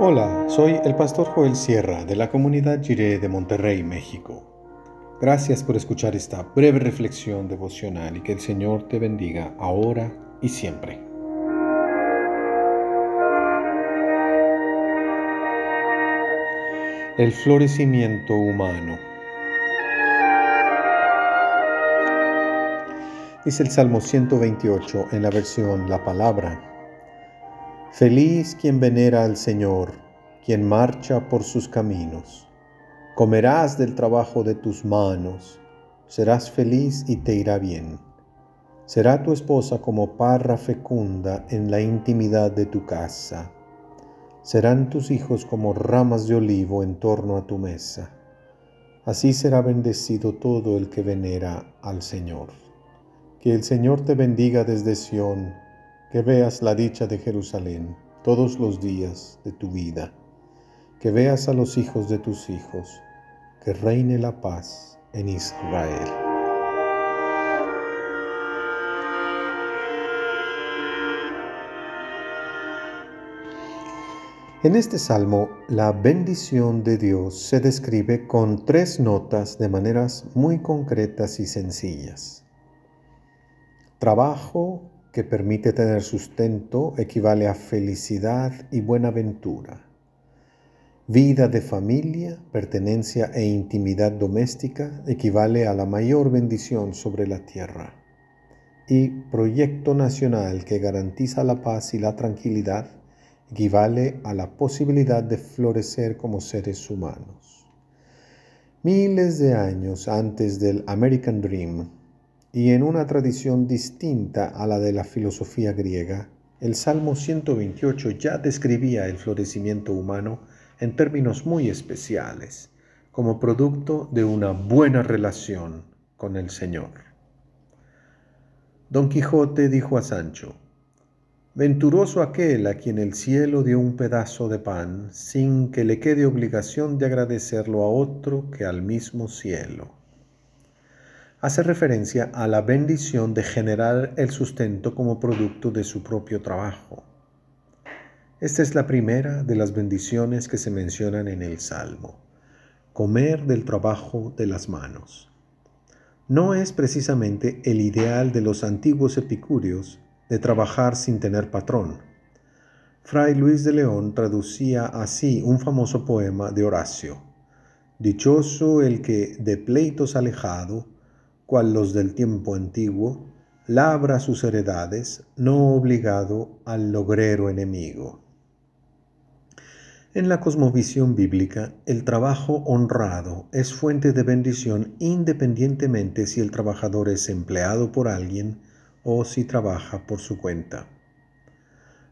Hola, soy el pastor Joel Sierra de la comunidad Jiré de Monterrey, México. Gracias por escuchar esta breve reflexión devocional y que el Señor te bendiga ahora y siempre. El florecimiento humano. Dice el Salmo 128 en la versión La Palabra. Feliz quien venera al Señor, quien marcha por sus caminos. Comerás del trabajo de tus manos, serás feliz y te irá bien. Será tu esposa como parra fecunda en la intimidad de tu casa. Serán tus hijos como ramas de olivo en torno a tu mesa. Así será bendecido todo el que venera al Señor. Que el Señor te bendiga desde Sión que veas la dicha de Jerusalén todos los días de tu vida, que veas a los hijos de tus hijos, que reine la paz en Israel. En este salmo, la bendición de Dios se describe con tres notas de maneras muy concretas y sencillas. Trabajo, que permite tener sustento equivale a felicidad y buenaventura. Vida de familia, pertenencia e intimidad doméstica equivale a la mayor bendición sobre la tierra. Y proyecto nacional que garantiza la paz y la tranquilidad equivale a la posibilidad de florecer como seres humanos. Miles de años antes del American Dream, y en una tradición distinta a la de la filosofía griega, el Salmo 128 ya describía el florecimiento humano en términos muy especiales, como producto de una buena relación con el Señor. Don Quijote dijo a Sancho, Venturoso aquel a quien el cielo dio un pedazo de pan sin que le quede obligación de agradecerlo a otro que al mismo cielo hace referencia a la bendición de generar el sustento como producto de su propio trabajo. Esta es la primera de las bendiciones que se mencionan en el Salmo, comer del trabajo de las manos. No es precisamente el ideal de los antiguos epicúreos de trabajar sin tener patrón. Fray Luis de León traducía así un famoso poema de Horacio. Dichoso el que, de pleitos alejado, cual los del tiempo antiguo, labra sus heredades, no obligado al logrero enemigo. En la cosmovisión bíblica, el trabajo honrado es fuente de bendición independientemente si el trabajador es empleado por alguien o si trabaja por su cuenta.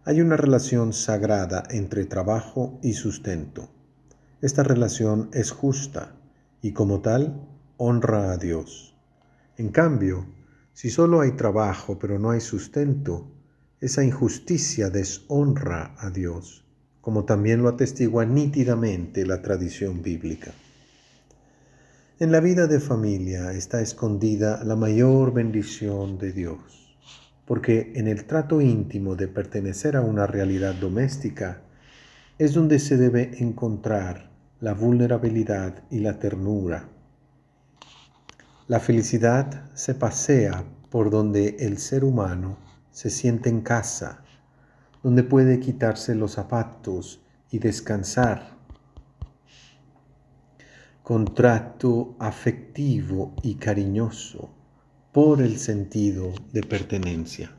Hay una relación sagrada entre trabajo y sustento. Esta relación es justa y como tal honra a Dios. En cambio, si solo hay trabajo pero no hay sustento, esa injusticia deshonra a Dios, como también lo atestigua nítidamente la tradición bíblica. En la vida de familia está escondida la mayor bendición de Dios, porque en el trato íntimo de pertenecer a una realidad doméstica es donde se debe encontrar la vulnerabilidad y la ternura la felicidad se pasea por donde el ser humano se siente en casa, donde puede quitarse los zapatos y descansar. Contrato afectivo y cariñoso por el sentido de pertenencia.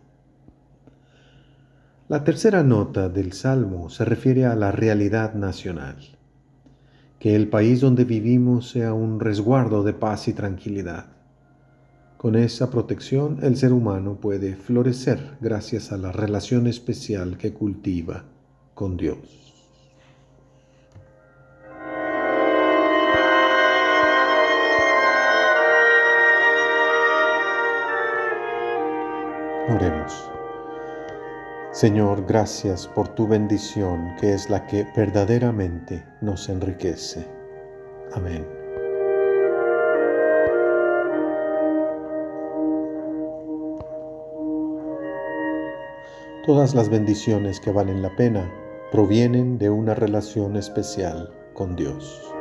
La tercera nota del Salmo se refiere a la realidad nacional que el país donde vivimos sea un resguardo de paz y tranquilidad. Con esa protección el ser humano puede florecer gracias a la relación especial que cultiva con Dios. Oremos. Señor, gracias por tu bendición, que es la que verdaderamente nos enriquece. Amén. Todas las bendiciones que valen la pena provienen de una relación especial con Dios.